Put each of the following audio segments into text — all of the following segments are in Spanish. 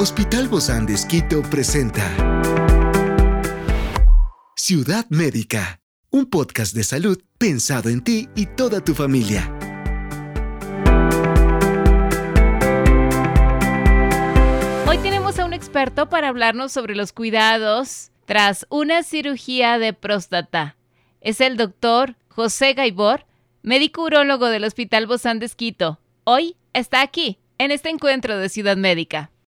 Hospital Bozán de Esquito presenta Ciudad Médica, un podcast de salud pensado en ti y toda tu familia. Hoy tenemos a un experto para hablarnos sobre los cuidados tras una cirugía de próstata. Es el doctor José Gaibor, médico urólogo del Hospital Bozán de Esquito. Hoy está aquí, en este encuentro de Ciudad Médica.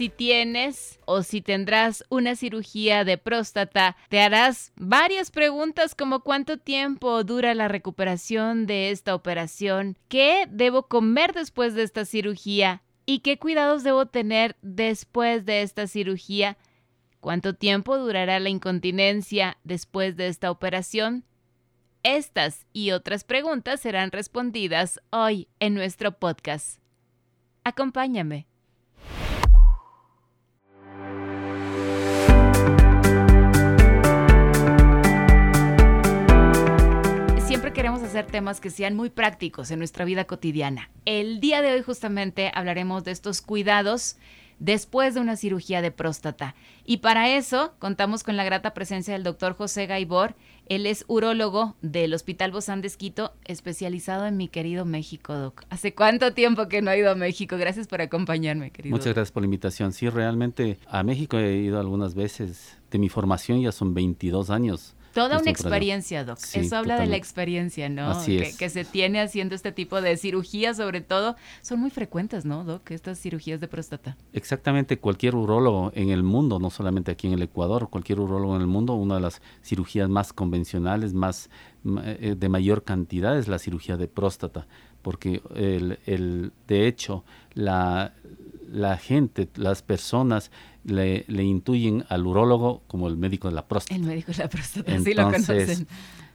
si tienes o si tendrás una cirugía de próstata, te harás varias preguntas como cuánto tiempo dura la recuperación de esta operación, qué debo comer después de esta cirugía y qué cuidados debo tener después de esta cirugía, cuánto tiempo durará la incontinencia después de esta operación. Estas y otras preguntas serán respondidas hoy en nuestro podcast. Acompáñame. Temas que sean muy prácticos en nuestra vida cotidiana. El día de hoy justamente hablaremos de estos cuidados después de una cirugía de próstata. Y para eso contamos con la grata presencia del doctor José Gaibor. Él es urólogo del Hospital Bozán de Esquito, especializado en mi querido México, Doc. ¿Hace cuánto tiempo que no he ido a México? Gracias por acompañarme, querido. Muchas gracias por la invitación. Sí, realmente a México he ido algunas veces. De mi formación ya son 22 años. Toda una experiencia, Doc. Eso habla de la experiencia, ¿no? Así que, que, se tiene haciendo este tipo de cirugías, sobre todo, son muy frecuentes, ¿no, Doc? Estas cirugías de próstata. Exactamente, cualquier urólogo en el mundo, no solamente aquí en el Ecuador, cualquier urólogo en el mundo, una de las cirugías más convencionales, más eh, de mayor cantidad es la cirugía de próstata, porque el, el de hecho la, la gente, las personas le, le, intuyen al urólogo como el médico de la próstata. El médico de la próstata, entonces, sí lo conocen.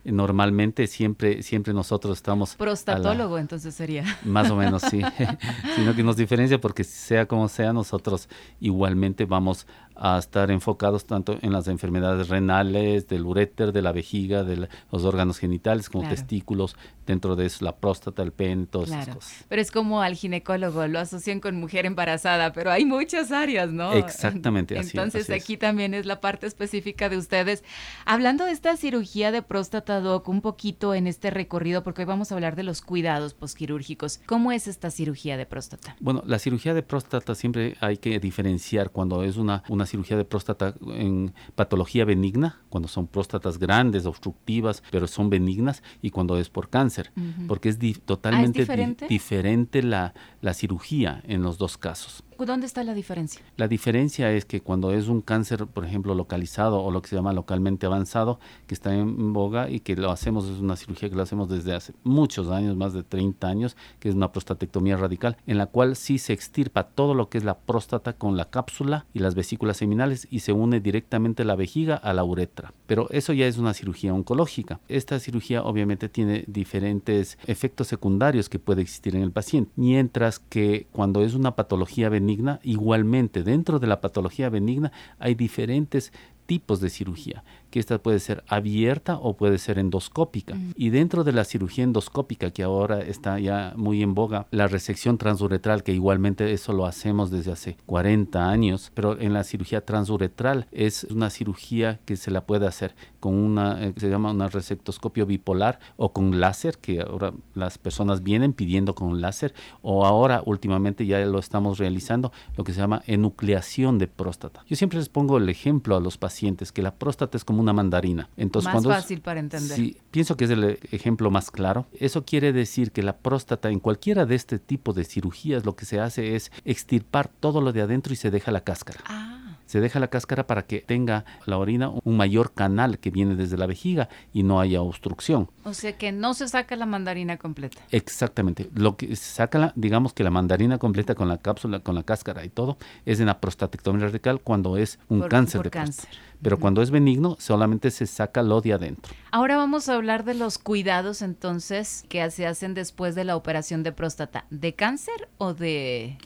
Normalmente siempre, siempre nosotros estamos... Prostatólogo entonces sería. Más o menos, sí. Sino que nos diferencia porque sea como sea, nosotros igualmente vamos a estar enfocados tanto en las enfermedades renales, del uréter, de la vejiga, de los órganos genitales, como testículos, dentro de eso la próstata, el pene, todas esas cosas. Pero es como al ginecólogo, lo asocian con mujer embarazada, pero hay muchas áreas, ¿no? Exactamente, así Entonces así aquí también es la parte específica de ustedes. Hablando de esta cirugía de próstata, Doc, un poquito en este recorrido, porque hoy vamos a hablar de los cuidados posquirúrgicos. ¿Cómo es esta cirugía de próstata? Bueno, la cirugía de próstata siempre hay que diferenciar cuando es una, una cirugía de próstata en patología benigna, cuando son próstatas grandes, obstructivas, pero son benignas, y cuando es por cáncer, porque es totalmente ¿Ah, ¿es diferente, di diferente la, la cirugía en los dos casos. ¿Dónde está la diferencia? La diferencia es que cuando es un cáncer, por ejemplo, localizado o lo que se llama localmente avanzado, que está en boga y que lo hacemos, es una cirugía que lo hacemos desde hace muchos años, más de 30 años, que es una prostatectomía radical, en la cual sí se extirpa todo lo que es la próstata con la cápsula y las vesículas seminales y se une directamente la vejiga a la uretra. Pero eso ya es una cirugía oncológica. Esta cirugía obviamente tiene diferentes efectos secundarios que puede existir en el paciente, mientras que cuando es una patología benigna, igualmente dentro de la patología benigna hay diferentes tipos de cirugía que esta puede ser abierta o puede ser endoscópica. Y dentro de la cirugía endoscópica, que ahora está ya muy en boga, la resección transuretral, que igualmente eso lo hacemos desde hace 40 años, pero en la cirugía transuretral es una cirugía que se la puede hacer con una, eh, se llama una resectoscopio bipolar o con láser, que ahora las personas vienen pidiendo con láser, o ahora últimamente ya lo estamos realizando, lo que se llama enucleación de próstata. Yo siempre les pongo el ejemplo a los pacientes que la próstata es como una mandarina. Entonces, más fácil para entender. Sí, pienso que es el ejemplo más claro. Eso quiere decir que la próstata en cualquiera de este tipo de cirugías lo que se hace es extirpar todo lo de adentro y se deja la cáscara. Ah. Se deja la cáscara para que tenga la orina un mayor canal que viene desde la vejiga y no haya obstrucción. O sea que no se saca la mandarina completa. Exactamente. Lo que se saca, la, digamos que la mandarina completa con la cápsula, con la cáscara y todo, es en la prostatectomía radical cuando es un cáncer de cáncer. Pero cuando es benigno, solamente se saca lo de adentro. Ahora vamos a hablar de los cuidados entonces que se hacen después de la operación de próstata. ¿De cáncer o de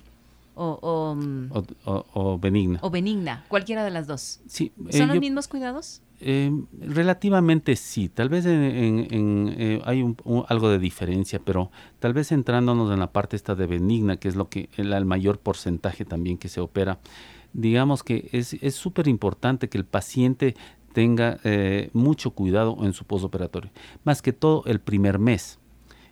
Mm, o, benigna. O benigna, cualquiera de las dos. Sí, eh, ¿Son los mismos cuidados? Eh, relativamente sí, tal vez en, eh, hay algo de diferencia, pero tal vez centrándonos en la parte esta de benigna, que es lo que el, mayor porcentaje también que se opera, digamos que es súper importante que el paciente tenga mucho cuidado en su postoperatorio, más que todo el primer mes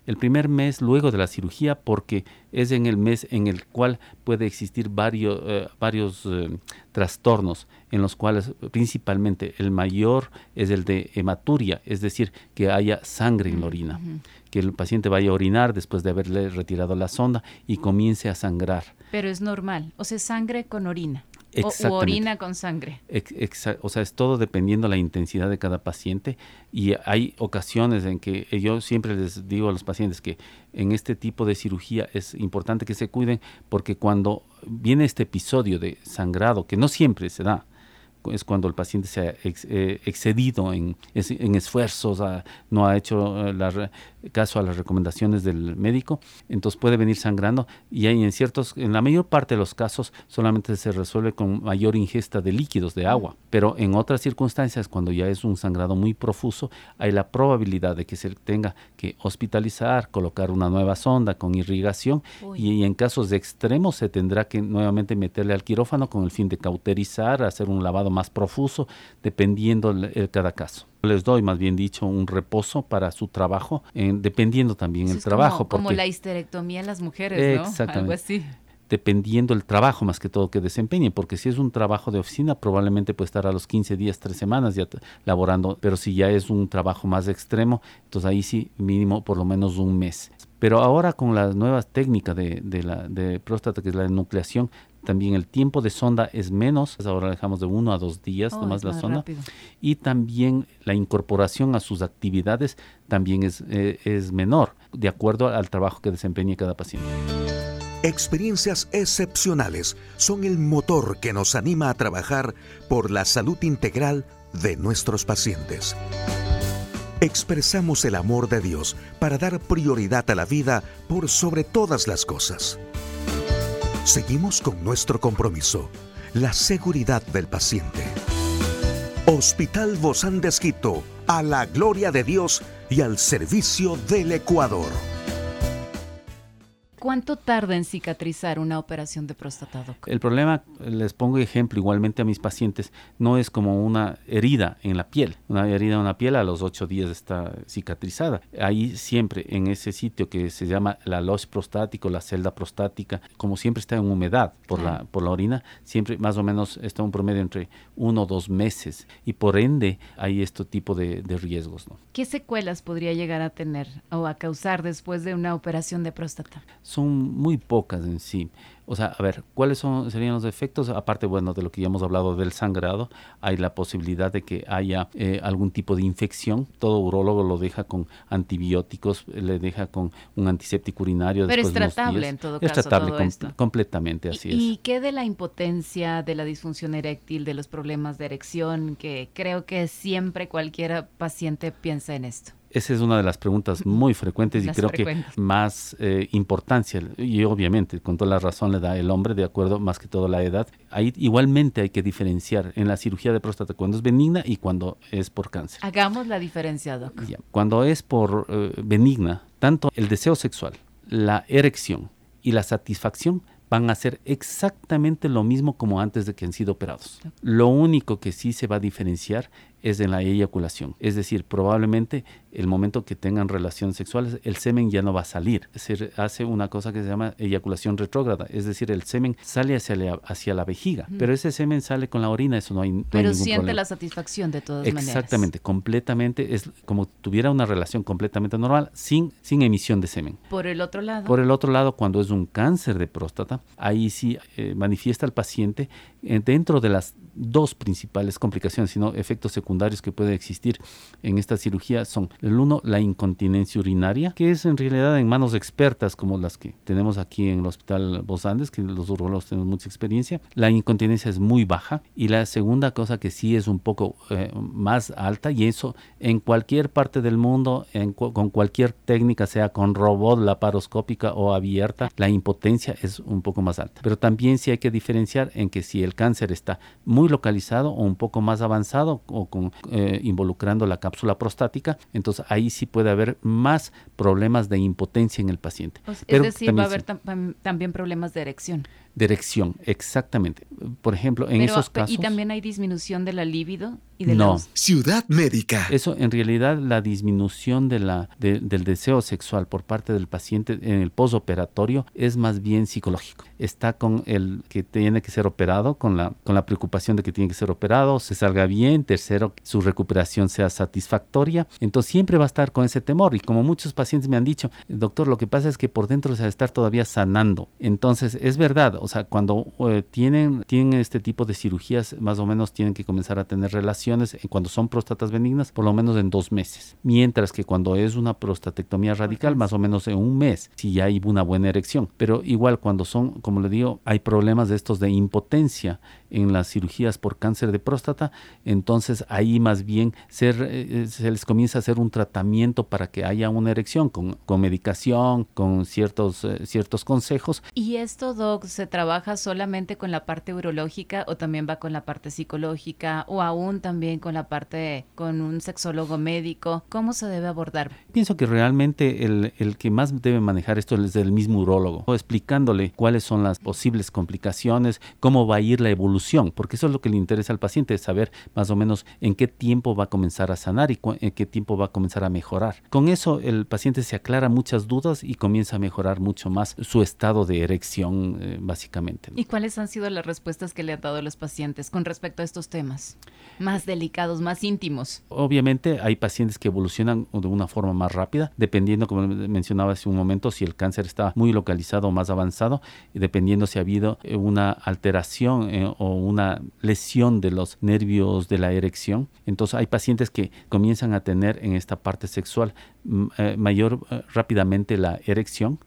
el primer mes luego de la cirugía porque es en el mes en el cual puede existir varios, eh, varios eh, trastornos en los cuales principalmente el mayor es el de hematuria, es decir, que haya sangre en la orina, que el paciente vaya a orinar después de haberle retirado la sonda y comience a sangrar. Pero es normal, o sea, sangre con orina. O orina con sangre. o sea, es todo dependiendo de la intensidad de cada paciente y hay ocasiones en que yo siempre les digo a los pacientes que en este tipo de cirugía es importante que se cuiden porque cuando viene este episodio de sangrado, que no siempre se da, es cuando el paciente se ha eh, excedido en, esfuerzos, no ha hecho eh, caso a las recomendaciones del médico, entonces puede venir sangrando. Y hay en ciertos, en la mayor parte de los casos solamente se resuelve con mayor ingesta de líquidos, de agua, pero en otras circunstancias, cuando ya es un sangrado muy profuso, hay la probabilidad de que se tenga que hospitalizar, colocar una nueva sonda con irrigación. Y, en casos de extremos se tendrá que nuevamente meterle al quirófano con el fin de cauterizar, hacer un lavado más profuso, dependiendo de cada caso. Les doy, más bien dicho, un reposo para su trabajo, dependiendo también el trabajo. Como, la histerectomía en las mujeres, ¿no? Algo así dependiendo el trabajo más que todo que desempeñen, porque si es un trabajo de oficina probablemente puede estar a los 15 días, 3 semanas ya laborando, pero si ya es un trabajo más extremo, entonces ahí sí mínimo por lo menos un mes. Pero ahora con las nuevas técnicas de, de, la, de próstata, que es la enucleación, también el tiempo de sonda es menos, ahora dejamos de uno a dos días oh, nomás la sonda. Y también la incorporación a sus actividades también es, eh, es menor, de acuerdo al trabajo que desempeñe cada paciente. Experiencias excepcionales son el motor que nos anima a trabajar por la salud integral de nuestros pacientes. Expresamos el amor de Dios para dar prioridad a la vida por sobre todas las cosas. Seguimos con nuestro compromiso, la seguridad del paciente. Hospital Bozán de a la gloria de Dios y al servicio del Ecuador. ¿Cuánto tarda en cicatrizar una operación de próstata, El problema, les pongo ejemplo igualmente a mis pacientes, no es como una herida en la piel. Una herida en la piel a los ocho días está cicatrizada. Ahí siempre, en ese sitio que se llama la los prostático, la celda prostática, como siempre está en humedad por, la, por la orina, siempre más o menos está un promedio entre uno o dos meses. Y por ende hay este tipo de, de riesgos. ¿no? ¿Qué secuelas podría llegar a tener o a causar después de una operación de próstata? Son muy pocas en sí. O sea, a ver, ¿cuáles son, serían los efectos? Aparte, bueno, de lo que ya hemos hablado del sangrado, hay la posibilidad de que haya eh, algún tipo de infección. Todo urólogo lo deja con antibióticos, le deja con un antiséptico urinario. Pero es tratable en todo caso. Es tratable completamente, así es. ¿Y qué de la impotencia, de la disfunción eréctil, de los problemas de erección? Que creo que siempre cualquier paciente piensa en esto. Esa es una de las preguntas muy frecuentes y creo que más eh, importancia, y obviamente con toda la razón le da el hombre, de acuerdo más que todo la edad. Ahí igualmente hay que diferenciar en la cirugía de próstata cuando es benigna y cuando es por cáncer. Hagamos la diferencia, doc. Cuando es por eh, benigna, tanto el deseo sexual, la erección y la satisfacción van a ser exactamente lo mismo como antes de que han sido operados. Lo único que sí se va a diferenciar es en la eyaculación. Es decir, probablemente el momento que tengan relaciones sexuales, el semen ya no va a salir. Se hace una cosa que se llama eyaculación retrógrada, es decir, el semen sale hacia la, hacia la vejiga, pero ese semen sale con la orina, eso no hay, no pero hay ningún siente problema. la satisfacción de todas maneras. Exactamente, completamente, es como tuviera una relación completamente normal, sin, sin emisión de semen. Por el otro lado. Por el otro lado, cuando es un cáncer de próstata, ahí sí eh, manifiesta el paciente eh, dentro de las dos principales complicaciones, sino efectos secundarios que pueden existir en esta cirugía son el uno, la incontinencia urinaria, que es en realidad en manos expertas como las que tenemos aquí en el Hospital Bos Andes, que los urologos tenemos mucha experiencia. La incontinencia es muy baja y la segunda cosa que sí es un poco eh, más alta y eso en cualquier parte del mundo, en cu con cualquier técnica, sea con robot laparoscópica o abierta, la impotencia es un poco más alta. Pero también sí hay que diferenciar en que si el cáncer está muy localizado o un poco más avanzado o con, eh, involucrando la cápsula prostática, entonces ahí sí puede haber más problemas de impotencia en el paciente. Pues, Pero es decir, va a haber tam también problemas de erección. De erección, exactamente. Por ejemplo, en Pero, esos casos... ¿Y también hay disminución de la libido y de No. los... Ciudad Médica. Eso en realidad la disminución de la, de- del deseo sexual por parte del paciente en el posoperatorio es más bien psicológico. Está con el que tiene que ser operado, con la, con la preocupación de que tiene que ser operado, se salga bien, tercero, su recuperación sea satisfactoria. Entonces siempre va a estar con ese temor y como muchos pacientes me han dicho, doctor, lo que pasa es que por dentro se va a estar todavía sanando. Entonces es verdad, o sea, cuando eh, tienen, tienen este tipo de cirugías, más o menos tienen que comenzar a tener relaciones eh, cuando son próstatas benignas, por lo menos en dos meses. Mientras que cuando es una prostatectomía radical, más o menos en un mes, si ya hay una buena erección. Pero igual cuando son, como le digo, hay problemas de estos de impotencia en las cirugías por cáncer de próstata, entonces ahí más bien ser, eh, se les comienza a hacer un tratamiento para que haya una erección con, con medicación, con ciertos, ciertos consejos. ¿Y esto, Doc, se trabaja solamente con la parte urológica o también va con la parte psicológica o aún también con la parte con un sexólogo médico? ¿Cómo se debe abordar? Pienso que realmente el, el que más debe manejar esto es el mismo urólogo, explicándole cuáles son las posibles complicaciones, cómo va a ir la evolución, porque eso es lo que le interesa al paciente, saber más o menos en qué tiempo va a comenzar a sanar y en qué tiempo va a comenzar a mejorar. Con eso el paciente se aclara muchas dudas y comienza a mejorar mucho más su estado de erección, eh, básicamente. ¿no? ¿Y cuáles han sido las respuestas que le han dado los pacientes con respecto a estos temas? Más delicados, más íntimos. Obviamente hay pacientes que evolucionan de una forma más rápida, dependiendo, como mencionaba hace un momento, si el cáncer está muy localizado o más avanzado, y dependiendo si ha habido eh, una alteración eh, o una lesión de los nervios de la erección. Entonces hay pacientes que comienzan a tener en esta parte sexual mm, eh, mayor eh, rápidamente la erección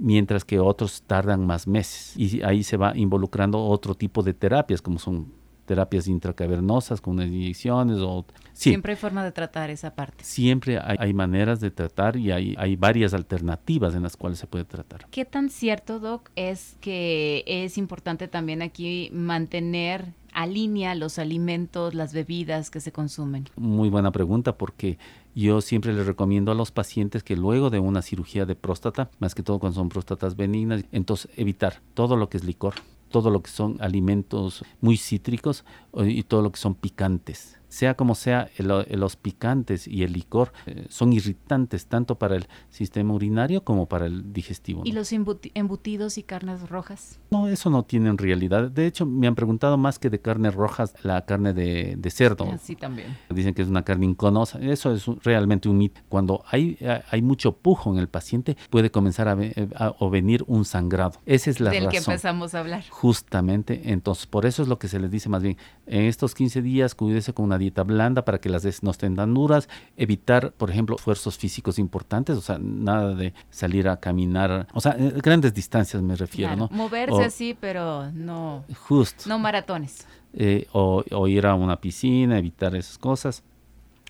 mientras que otros tardan más meses. Y ahí se va involucrando otro tipo de terapias, como son terapias intracavernosas con inyecciones o... Sí, Siempre hay forma de tratar esa parte. siempre hay, hay maneras de tratar y hay, hay varias alternativas en las cuales se puede tratar. ¿Qué tan cierto, Doc, es que es importante también aquí mantener a línea los alimentos, las bebidas que se consumen? Muy buena pregunta porque yo siempre les recomiendo a los pacientes que luego de una cirugía de próstata, más que todo cuando son próstatas benignas, entonces evitar todo lo que es licor, todo lo que son alimentos muy cítricos o- y todo lo que son picantes. Sea como sea, el- los picantes y el licor eh, son irritantes tanto para el sistema urinario como para el digestivo. ¿Y los embuti- embutidos y carnes rojas? No, eso no tiene en realidad. De hecho, me han preguntado más que de carnes rojas, la carne de, de cerdo. Así también. Dicen que es una carne inconosa. Eso es un- realmente un mito. Cuando hay, eh, hay mucho pujo en el paciente, puede comenzar a, ve- a- o venir un sangrado. Esa es la Del que razón. empezamos a hablar. Justamente, entonces por eso es lo que se les dice más bien, en estos 15 días cuídese con una dieta blanda para que las des no estén tan duras, evitar, por ejemplo, esfuerzos físicos importantes, o sea, nada de salir a caminar, o sea, eh, grandes distancias me refiero, Claro, ¿no? Moverse así, pero no, Justo. no maratones. eh, o, o ir a una piscina, evitar esas cosas.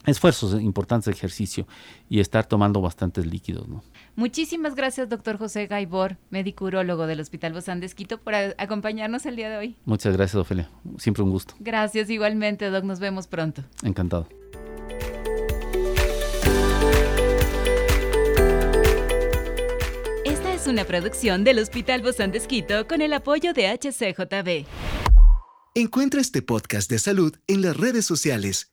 Esfuerzos importantes de ejercicio y estar tomando bastantes líquidos, ¿no? Muchísimas gracias, doctor José Gaibor, médico urólogo del Hospital Bozán de Esquito, por acompañarnos el día de hoy. Muchas gracias, Ofelia. Siempre un gusto. Gracias igualmente, Doc. Nos vemos pronto. Encantado. Esta es una producción del Hospital Bozán de Esquito con el apoyo de HCJB. Encuentra este podcast de salud en las redes sociales